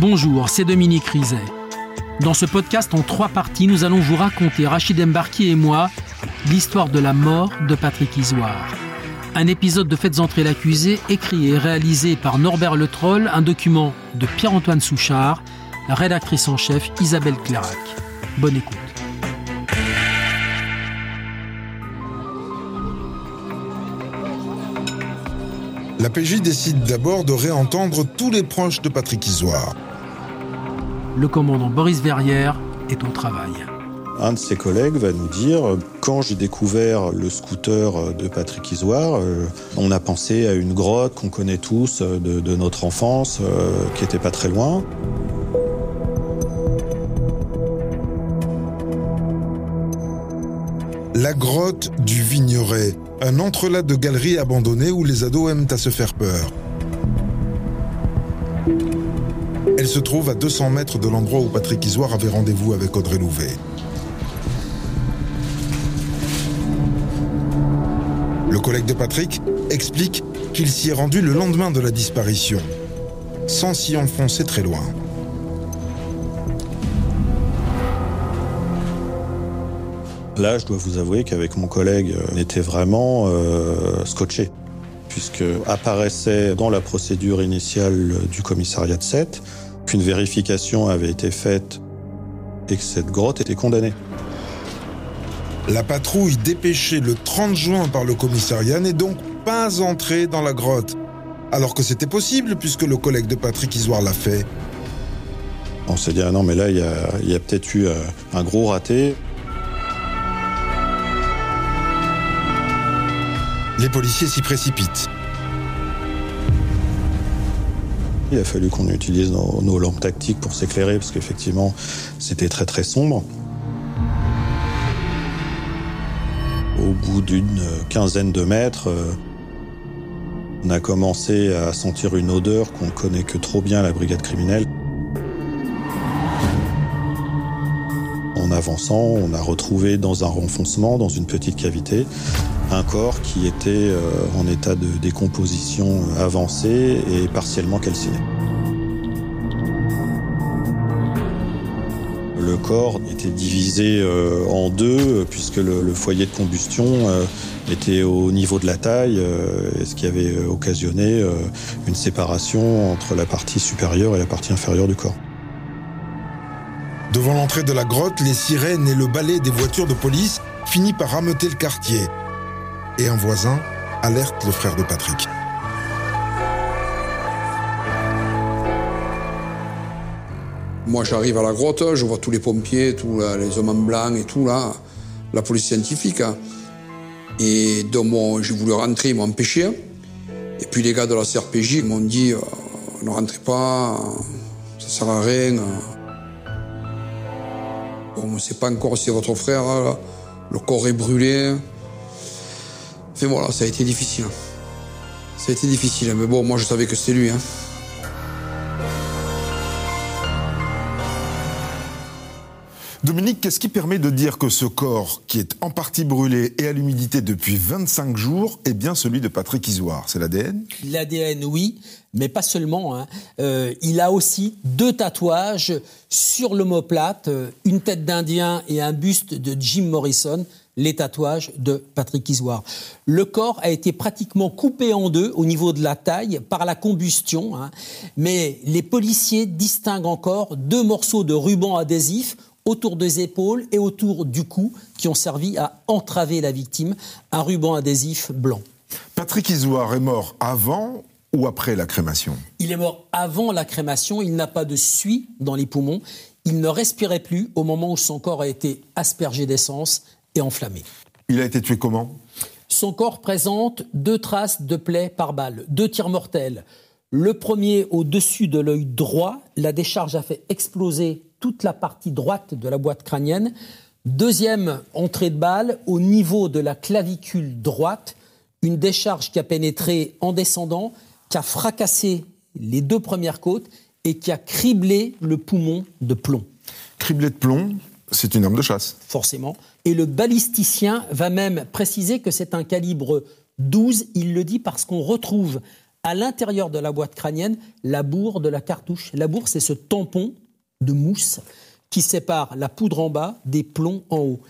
Bonjour, c'est Dominique Rizet. Dans ce podcast en trois parties, nous allons vous raconter, Rachid Embarki et moi, l'histoire de la mort de Patrick Isoire. Un épisode de Faites entrer l'accusé, écrit et réalisé par Norbert Le Troll, un document de Pierre-Antoine Souchard, rédactrice en chef Isabelle Clarac. Bonne écoute. La PJ décide d'abord de réentendre tous les proches de Patrick Isoire. Le commandant Boris Verrière est au travail. Un de ses collègues va nous dire quand j'ai découvert le scooter de Patrick Isoire, euh, on a pensé à une grotte qu'on connaît tous euh, de, notre enfance, euh, qui était pas très loin. La grotte du Vigneret, un entrelac de galeries abandonnées où les ados aiment à se faire peur. Elle se trouve à 200 mètres de l'endroit où Patrick Isoire avait rendez-vous avec Audrey Louvet. Le collègue de Patrick explique qu'il s'y est rendu le lendemain de la disparition, sans s'y enfoncer très loin. Là, je dois vous avouer qu'avec mon collègue, on était vraiment euh, scotché, puisque apparaissait dans la procédure initiale du commissariat de 7 qu'une vérification avait été faite et que cette grotte était condamnée. La patrouille dépêchée le 30 juin par le commissariat n'est donc pas entrée dans la grotte, alors que c'était possible puisque le collègue de Patrick Isoire l'a fait. On s'est dit, ah non, mais là, il y a, peut-être eu euh, un gros raté. Les policiers s'y précipitent. Il a fallu qu'on utilise nos, lampes tactiques pour s'éclairer parce qu'effectivement c'était très très sombre. Au bout d'une quinzaine de mètres, euh, on a commencé à sentir une odeur qu'on connaît que trop bien à la brigade criminelle. Avançant, on a retrouvé dans un renfoncement, dans une petite cavité, un corps qui était euh, en état de décomposition avancée et partiellement calciné. Le corps était divisé euh, en deux puisque le, foyer de combustion euh, était au niveau de la taille, ce qui avait occasionné une séparation entre la partie supérieure et la partie inférieure du corps. Devant l'entrée de la grotte, les sirènes et le balai des voitures de police finissent par rameuter le quartier et un voisin alerte le frère de Patrick. Moi, j'arrive à la grotte, je vois tous les pompiers, tous les hommes en blanc et tout, là, la police scientifique. Et donc, j'ai voulu rentrer, ils m'ont empêché. Et puis, les gars de la CRPJ m'ont dit euh, ne rentrez pas, ça sert à rien. On ne sait pas encore si c'est votre frère, le corps est brûlé. Mais voilà, ça a été difficile. Ça a été difficile, mais bon, moi je savais que c'était lui. Hein. Dominique, qu'est-ce qui permet de dire que ce corps, qui est en partie brûlé et à l'humidité depuis 25 jours, est bien celui de Patrick Isoire? C'est l'ADN L'ADN, oui, mais pas seulement. Hein. Euh, il a aussi deux tatouages sur l'omoplate, euh, une tête d'Indien et un buste de Jim Morrison les tatouages de Patrick Isoire. Le corps a été pratiquement coupé en deux au niveau de la taille par la combustion, hein. mais les policiers distinguent encore deux morceaux de ruban adhésif autour des épaules et autour du cou qui ont servi à entraver la victime, un ruban adhésif blanc. Patrick Isoire est mort avant ou après la crémation? Il est mort avant la crémation, il n'a pas de suie dans les poumons, il ne respirait plus au moment où son corps a été aspergé d'essence enflammé. Il a été tué comment? Son corps présente deux traces de plaies par balle, deux tirs mortels. Le premier au-dessus de l'œil droit, la décharge a fait exploser toute la partie droite de la boîte crânienne. Deuxième entrée de balle au niveau de la clavicule droite, une décharge qui a pénétré en descendant, qui a fracassé les deux premières côtes et qui a criblé le poumon de plomb. Criblé de plomb, c'est une arme de chasse. Forcément. Et le balisticien va même préciser que c'est un calibre 12. Il le dit parce qu'on retrouve à l'intérieur de la boîte crânienne la bourre de la cartouche. La bourre, c'est ce tampon de mousse qui sépare la poudre en bas des plombs en haut.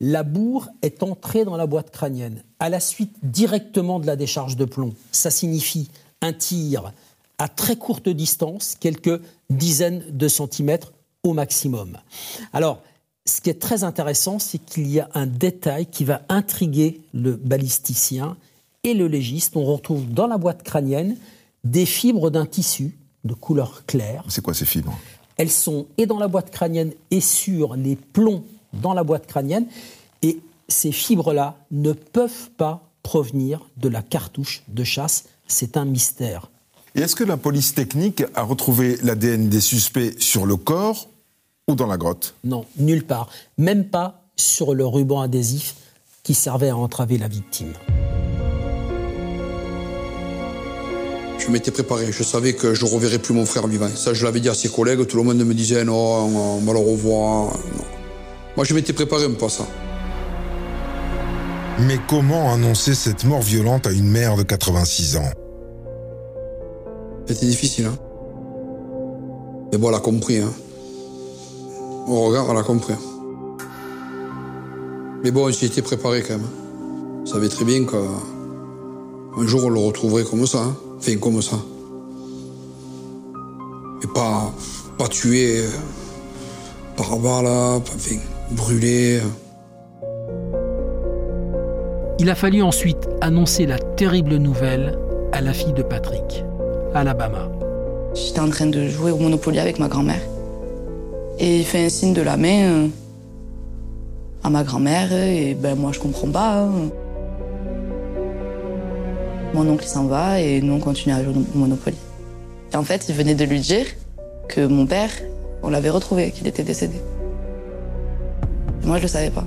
La bourre est entrée dans la boîte crânienne à la suite directement de la décharge de plomb. Ça signifie un tir à très courte distance, quelques dizaines de centimètres au maximum. Alors, ce qui est très intéressant, c'est qu'il y a un détail qui va intriguer le balisticien et le légiste. On retrouve dans la boîte crânienne des fibres d'un tissu de couleur claire. C'est quoi ces fibres? Elles sont et dans la boîte crânienne et sur les plombs dans la boîte crânienne. Et ces fibres-là ne peuvent pas provenir de la cartouche de chasse. C'est un mystère. Et est-ce que la police technique a retrouvé l'ADN des suspects sur le corps ou dans la grotte? Non, nulle part. Même pas sur le ruban adhésif qui servait à entraver la victime. Je m'étais préparé, je savais que je ne reverrais plus mon frère vivant. Ça, je l'avais dit à ses collègues, tout le monde me disait non, on va le revoir. Moi, je m'étais préparé un peu à ça. Mais comment annoncer cette mort violente à une mère de 86 ans? C'était difficile, hein. Mais bon, elle a compris, hein. Au regard, elle a compris. Mais bon, j'y étais préparé quand même. Je savais très bien qu'un jour on le retrouverait comme ça. Hein. Enfin, comme ça. Et pas, pas tué euh, par balle, enfin, brûlé. Il a fallu ensuite annoncer la terrible nouvelle à la fille de Patrick, Alabama. J'étais en train de jouer au Monopoly avec ma grand-mère. Et il fait un signe de la main euh, à ma grand-mère, et ben moi je comprends pas. Hein. Mon oncle s'en va et nous on continue à jouer au Monopoly. Et en fait, il venait de lui dire que mon père, on l'avait retrouvé, qu'il était décédé. moi je le savais pas.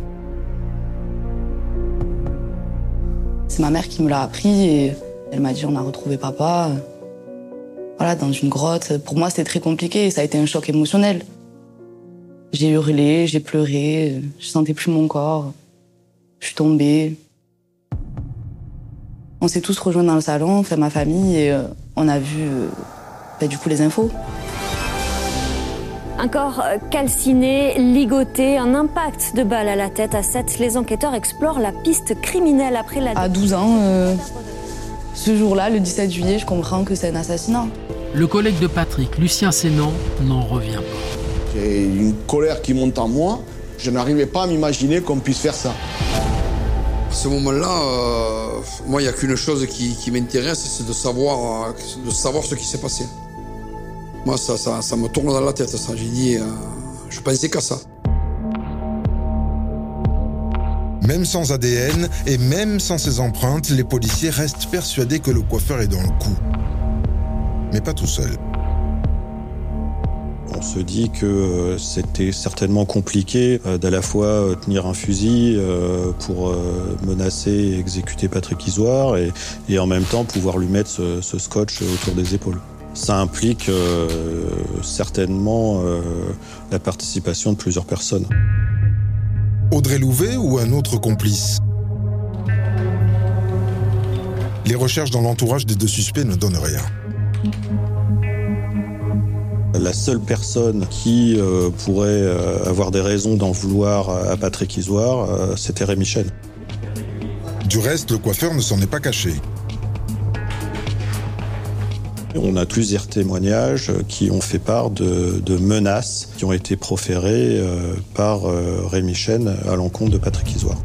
C'est ma mère qui me l'a appris et elle m'a dit on a retrouvé papa. Voilà, dans une grotte. Pour moi, c'était très compliqué ça a été un choc émotionnel. J'ai hurlé, j'ai pleuré, je sentais plus mon corps. Je suis tombée. On s'est tous rejoints dans le salon, fait ma famille, et euh, on a vu euh, bah, du coup les infos. Un corps euh, calciné, ligoté, un impact de balle à la tête à 7. Les enquêteurs explorent la piste criminelle après la... À 12 ans, ce jour-là, le 17 juillet, je comprends que c'est un assassinat. Le collègue de Patrick, Lucien Sénan, n'en revient pas. J'ai une colère qui monte en moi. Je n'arrivais pas à m'imaginer qu'on puisse faire ça. Ce moment-là, euh, moi, il n'y a qu'une chose qui, m'intéresse, c'est de savoir, euh, de savoir ce qui s'est passé. Moi, ça, ça, me tourne dans la tête, ça. J'ai dit, euh, je pensais qu'à ça. Même sans ADN et même sans ses empreintes, les policiers restent persuadés que le coiffeur est dans le coup. Mais pas tout seul. On se dit que euh, c'était certainement compliqué euh, d'à la fois euh, tenir un fusil pour menacer et exécuter Patrick Isoire et, en même temps pouvoir lui mettre ce, scotch autour des épaules. Ça implique certainement la participation de plusieurs personnes. Audrey Louvet ou un autre complice? Les recherches dans l'entourage des deux suspects ne donnent rien. La seule personne qui euh, pourrait euh, avoir des raisons d'en vouloir à Patrick Isoire, euh, c'était Rémi Chen. Du reste, le coiffeur ne s'en est pas caché. On a plusieurs témoignages qui ont fait part de, menaces qui ont été proférées par Rémi Chen à l'encontre de Patrick Isoire.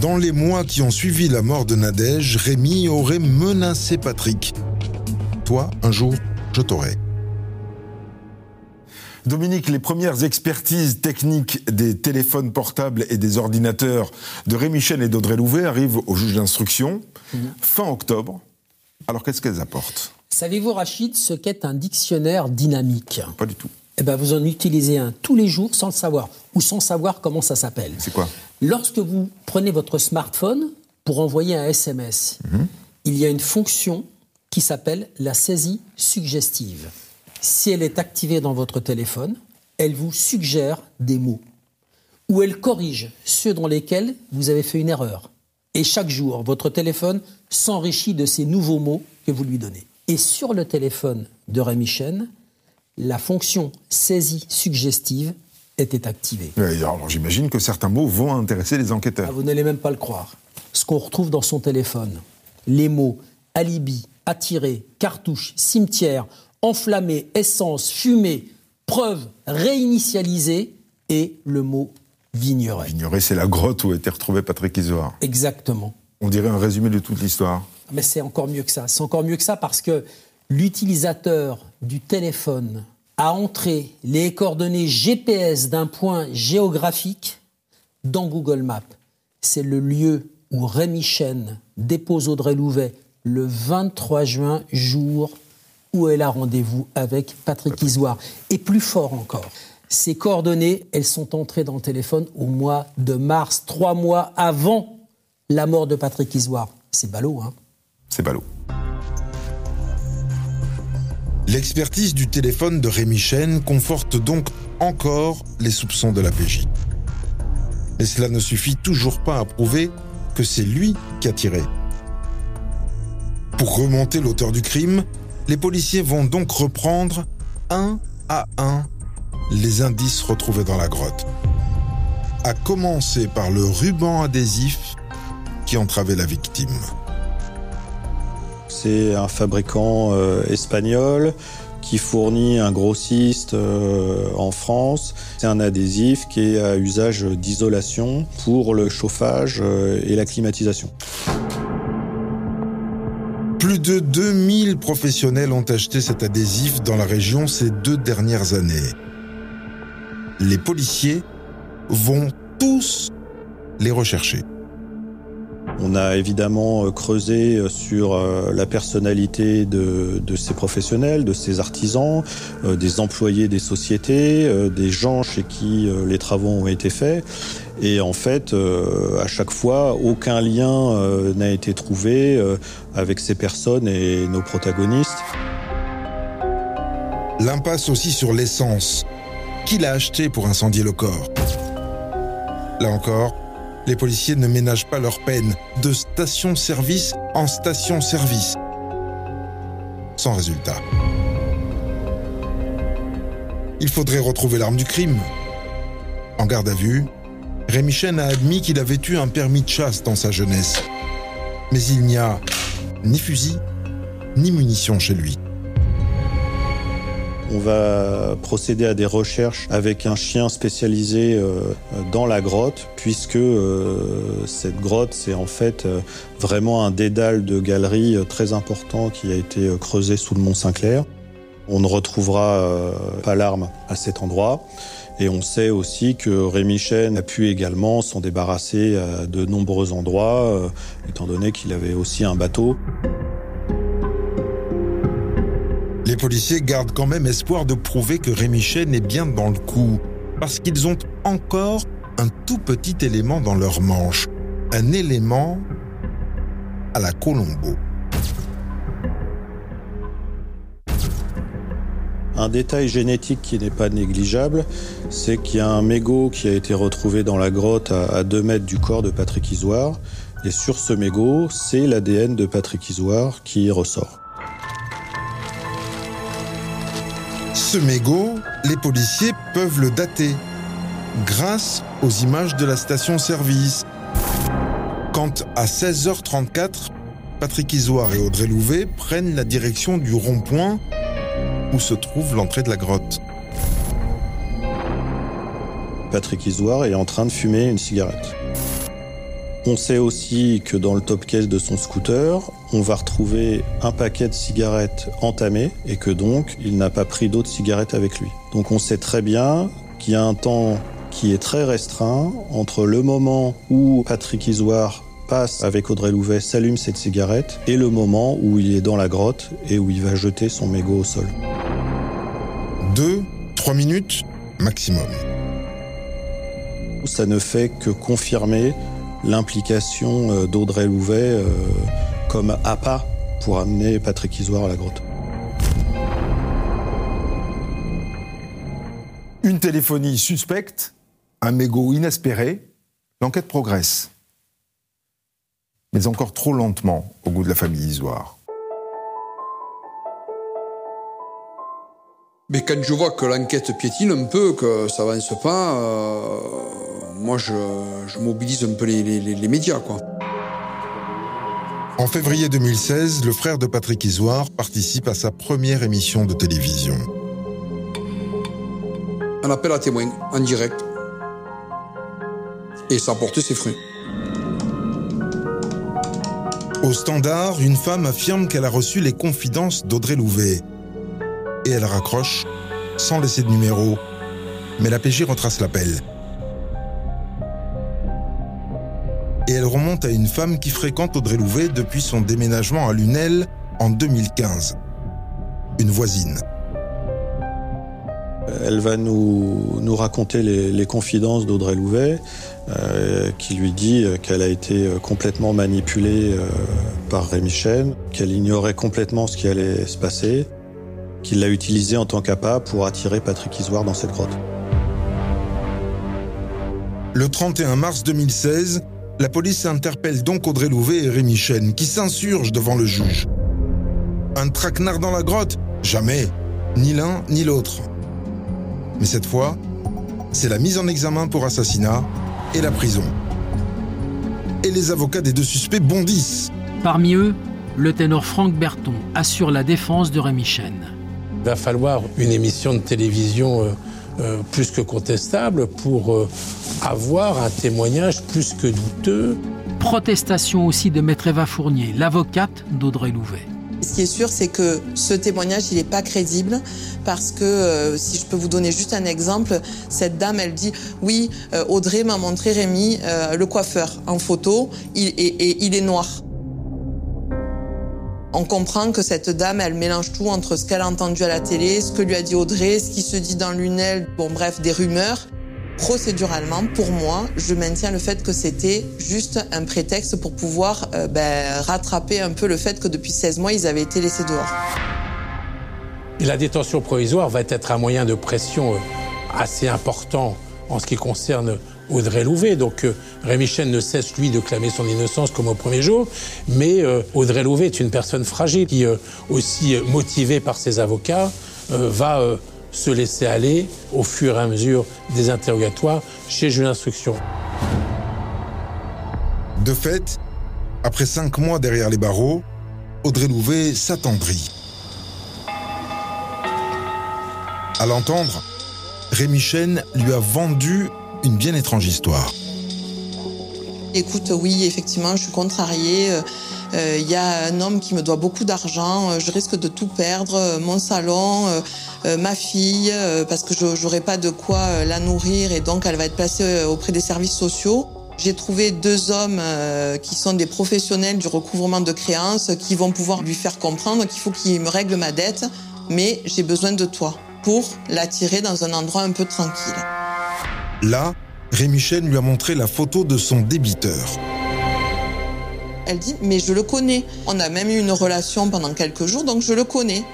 Dans les mois qui ont suivi la mort de Nadège, Rémi aurait menacé Patrick. Toi, un jour, je t'aurai. Dominique, les premières expertises techniques des téléphones portables et des ordinateurs de Rémi Chen et d'Audrey Louvet arrivent au juge d'instruction fin octobre. Alors qu'est-ce qu'elles apportent? Savez-vous, Rachid, ce qu'est un dictionnaire dynamique? Pas du tout. Eh ben, vous en utilisez un tous les jours sans le savoir ou sans savoir comment ça s'appelle. C'est quoi? Lorsque vous prenez votre smartphone pour envoyer un SMS, mhm. il y a une fonction qui s'appelle la saisie suggestive si elle est activée dans votre téléphone, elle vous suggère des mots ou elle corrige ceux dans lesquels vous avez fait une erreur. Et chaque jour, votre téléphone s'enrichit de ces nouveaux mots que vous lui donnez. Et sur le téléphone de Rémi Chen, la fonction saisie suggestive était activée. alors j'imagine que certains mots vont intéresser les enquêteurs. Ah, vous n'allez même pas le croire. Ce qu'on retrouve dans son téléphone, les mots alibi, attiré, cartouche, cimetière, enflammé, essence, fumée, preuve, réinitialisée et le mot Vigneret. Vigneret, c'est la grotte où a été retrouvé Patrick Isoard. Exactement. On dirait un résumé de toute l'histoire. Mais c'est encore mieux que ça. C'est encore mieux que ça parce que l'utilisateur du téléphone a entré les coordonnées GPS d'un point géographique dans Google Maps. C'est le lieu où Rémi Chen dépose Audrey Louvet le 23 juin, jour où elle a rendez-vous avec Patrick Isoire. Et plus fort encore, ces coordonnées, elles sont entrées dans le téléphone au mois de mars, trois mois avant la mort de Patrick Isoire. C'est ballot, hein C'est ballot. L'expertise du téléphone de Rémi Chen conforte donc encore les soupçons de la PJ. Mais cela ne suffit toujours pas à prouver que c'est lui qui a tiré. Pour remonter l'auteur du crime, les policiers vont donc reprendre un à un les indices retrouvés dans la grotte. À commencer par le ruban adhésif qui entravait la victime. C'est un fabricant euh, espagnol qui fournit un grossiste euh, en France. C'est un adhésif qui est à usage d'isolation pour le chauffage euh, et la climatisation. Plus de 2000 professionnels ont acheté cet adhésif dans la région ces deux dernières années. Les policiers vont tous les rechercher. On a évidemment euh, creusé euh, sur euh, la personnalité de, ces professionnels, de ces artisans, des employés des sociétés, des gens chez qui les travaux ont été faits. Et en fait, à chaque fois, aucun lien n'a été trouvé avec ces personnes et nos protagonistes. L'impasse aussi sur l'essence. Qui l'a acheté pour incendier le corps? Là encore, les policiers ne ménagent pas leur peine de station-service en station-service. Sans résultat. Il faudrait retrouver l'arme du crime. En garde à vue, Rémi Chen a admis qu'il avait eu un permis de chasse dans sa jeunesse. Mais il n'y a ni fusil, ni munitions chez lui. On va procéder à des recherches avec un chien spécialisé euh, dans la grotte, puisque euh, cette grotte, c'est en fait euh, vraiment un dédale de galeries très important qui a été creusé sous le mont Saint-Clair. On ne retrouvera pas l'arme à cet endroit. Et on sait aussi que Rémi Chen a pu également s'en débarrasser à de nombreux endroits, étant donné qu'il avait aussi un bateau. Les policiers gardent quand même espoir de prouver que Rémi Chen est bien dans le coup, parce qu'ils ont encore un tout petit élément dans leur manche, un élément à la Colombo. Un détail génétique qui n'est pas négligeable, c'est qu'il y a un mégot qui a été retrouvé dans la grotte à 2 mètres du corps de Patrick Isoire. Et sur ce mégot, c'est l'ADN de Patrick Isoire qui ressort. Ce mégot, les policiers peuvent le dater grâce aux images de la station-service. Quand à 16h34, Patrick Isoire et Audrey Louvet prennent la direction du rond-point où se trouve l'entrée de la grotte. Patrick Isoire est en train de fumer une cigarette. On sait aussi que dans le top case de son scooter, on va retrouver un paquet de cigarettes entamé et que donc il n'a pas pris d'autres cigarettes avec lui. Donc on sait très bien qu'il y a un temps qui est très restreint entre le moment où Patrick Isoire passe avec Audrey Louvet, s'allume cette cigarette, et le moment où il est dans la grotte et où il va jeter son mégot au sol. Deux, trois minutes maximum. Ça ne fait que confirmer l'implication euh, d'Audrey Louvet euh, comme appât pour amener Patrick Isoire à la grotte. Une téléphonie suspecte, un mégot inespéré, l'enquête progresse mais encore trop lentement au goût de la famille Isoire. Mais quand je vois que l'enquête piétine un peu, que ça avance pas, euh, moi je, mobilise un peu les, médias. En février 2016, le frère de Patrick Isoire participe à sa première émission de télévision. Un appel à témoins, en direct. Et ça a porté ses fruits. Au standard, une femme affirme qu'elle a reçu les confidences d'Audrey Louvet. Et elle raccroche, sans laisser de numéro. Mais la PJ retrace l'appel. Et elle remonte à une femme qui fréquente Audrey Louvet depuis son déménagement à Lunel en 2015. Une voisine. Elle va nous, raconter les, confidences d'Audrey Louvet, euh, qui lui dit qu'elle a été complètement manipulée euh, par Rémi Chen, qu'elle ignorait complètement ce qui allait se passer, qu'il l'a utilisé en tant qu'appât pour attirer Patrick Isoire dans cette grotte. Le 31 mars 2016, la police interpelle donc Audrey Louvet et Rémi Chen, qui s'insurgent devant le juge. Un traquenard dans la grotte? Jamais. Ni l'un ni l'autre. Mais cette fois, c'est la mise en examen pour assassinat et la prison. Et les avocats des deux suspects bondissent. Parmi eux, le ténor Franck Berton assure la défense de Rémi Chen. Il va falloir une émission de télévision euh, euh, plus que contestable pour euh, avoir un témoignage plus que douteux. Protestation aussi de Maître Eva Fournier, l'avocate d'Audrey Louvet. Ce qui est sûr, c'est que ce témoignage, il n'est pas crédible parce que, euh, si je peux vous donner juste un exemple, cette dame, elle dit, oui, Audrey m'a montré Rémi, le coiffeur, en photo, et il est noir. On comprend que cette dame, elle mélange tout entre ce qu'elle a entendu à la télé, ce que lui a dit Audrey, ce qui se dit dans l'UNEL, bon bref, des rumeurs. Procéduralement, pour moi, je maintiens le fait que c'était juste un prétexte pour pouvoir euh, ben, rattraper un peu le fait que depuis 16 mois, ils avaient été laissés dehors. La détention provisoire va être un moyen de pression euh, assez important en ce qui concerne Audrey Louvet. Donc euh, Rémi Chen ne cesse, lui, de clamer son innocence comme au premier jour. Mais Audrey Louvet est une personne fragile qui, aussi motivée par ses avocats, va se laisser aller au fur et à mesure des interrogatoires chez juge d'instruction. De fait, après cinq mois derrière les barreaux, Audrey Louvet s'attendrit. À l'entendre, Rémi Chen lui a vendu une bien étrange histoire. Écoute, oui, effectivement, je suis contrariée. Il euh, euh, y a un homme qui me doit beaucoup d'argent. Je risque de tout perdre. Euh, mon salon, ma fille, parce que je n'aurai pas de quoi la nourrir et donc elle va être placée auprès des services sociaux. J'ai trouvé deux hommes qui sont des professionnels du recouvrement de créances qui vont pouvoir lui faire comprendre qu'il faut qu'il me règle ma dette, mais j'ai besoin de toi pour l'attirer dans un endroit un peu tranquille. Là, Rémi Chen lui a montré la photo de son débiteur. Elle dit Mais je le connais. On a même eu une relation pendant quelques jours, donc je le connais.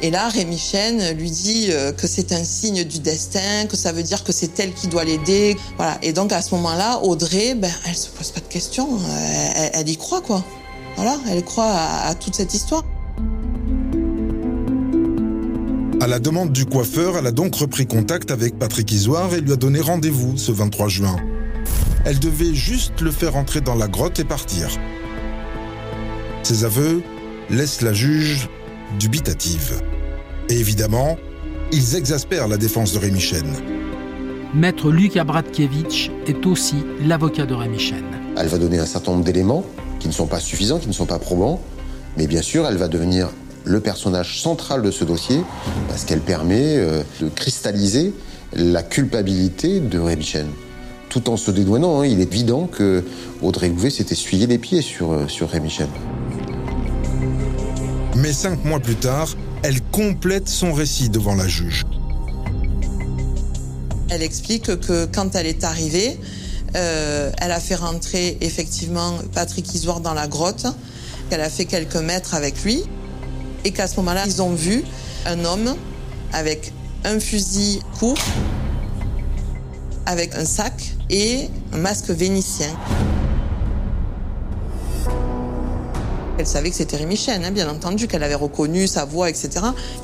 Et là, Rémi Chen lui dit euh, que c'est un signe du destin, que ça veut dire que c'est elle qui doit l'aider. Voilà. Et donc à ce moment-là, Audrey, ben, elle se pose pas de questions. Elle, y croit, quoi. Voilà, elle croit à toute cette histoire. À la demande du coiffeur, elle a donc repris contact avec Patrick Isoire et lui a donné rendez-vous ce 23 juin. Elle devait juste le faire entrer dans la grotte et partir. Ses aveux laissent la juge dubitative. Et évidemment, ils exaspèrent la défense de Rémi Chen. Maître Luc Abratkiewicz est aussi l'avocat de Rémi Chen. Elle va donner un certain nombre d'éléments qui ne sont pas suffisants, qui ne sont pas probants, mais bien sûr, elle va devenir le personnage central de ce dossier parce qu'elle permet euh, de cristalliser la culpabilité de Rémi Chen. Tout en se dédouanant, hein, il est évident que Audrey Louvet s'est essuyé les pieds sur, euh, sur Rémi Chen. Mais cinq mois plus tard, elle complète son récit devant la juge. Elle explique que quand elle est arrivée, euh, elle a fait rentrer effectivement Patrick Isoire dans la grotte, qu'elle a fait quelques mètres avec lui, et qu'à ce moment-là, ils ont vu un homme avec un fusil court, avec un sac et un masque vénitien. Elle savait que c'était Rémi Chen, hein, bien entendu, qu'elle avait reconnu sa voix, etc.,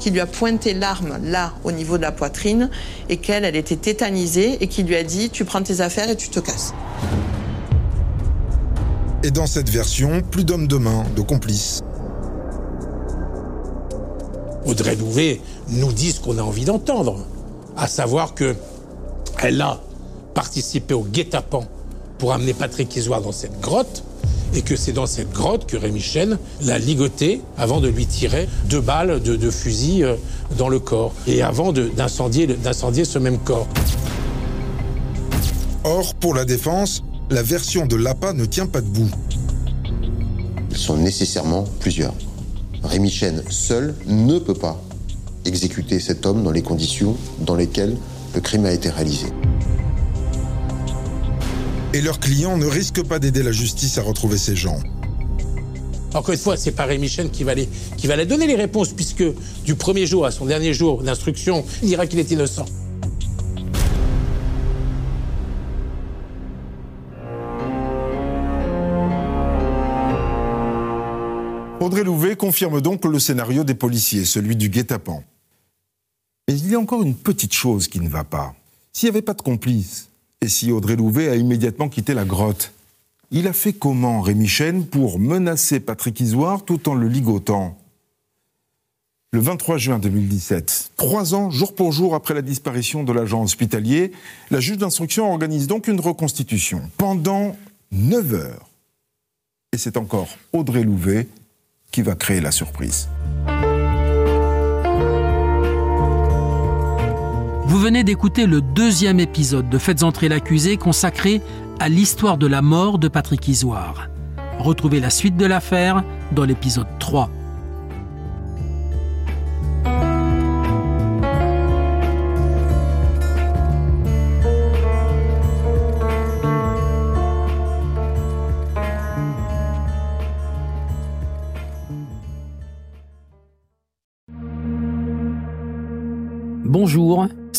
qui lui a pointé l'arme là, au niveau de la poitrine, et qu'elle, elle était tétanisée, et qui lui a dit Tu prends tes affaires et tu te casses. Et dans cette version, plus d'hommes de main, de complices. Audrey Louvet nous dit ce qu'on a envie d'entendre, à savoir que elle a participé au guet-apens pour amener Patrick Isoire dans cette grotte, et que c'est dans cette grotte que Rémi Chen l'a ligoté avant de lui tirer deux balles de, fusil euh, dans le corps, et avant d'incendier ce même corps. Or, pour la défense, la version de l'APA ne tient pas debout. Ils sont nécessairement plusieurs. Rémi Chen seul ne peut pas exécuter cet homme dans les conditions dans lesquelles le crime a été réalisé. Et leurs clients ne risquent pas d'aider la justice à retrouver ces gens. Encore une fois, c'est pas Rémi Chen qui va, les, qui va donner les réponses, puisque du premier jour à son dernier jour d'instruction, il dira qu'il est innocent. Audrey Louvet confirme donc le scénario des policiers, celui du guet-apens. Mais il y a encore une petite chose qui ne va pas. S'il n'y avait pas de complice, si Audrey Louvet a immédiatement quitté la grotte, il a fait comment Rémi Chen pour menacer Patrick Isoire tout en le ligotant Le 23 juin 2017, trois ans jour pour jour après la disparition de l'agent hospitalier, la juge d'instruction organise donc une reconstitution pendant neuf heures. Et c'est encore Audrey Louvet qui va créer la surprise. Venez d'écouter le deuxième épisode de Faites entrer l'accusé consacré à l'histoire de la mort de Patrick Isoire. Retrouvez la suite de l'affaire dans l'épisode 3. Bonjour,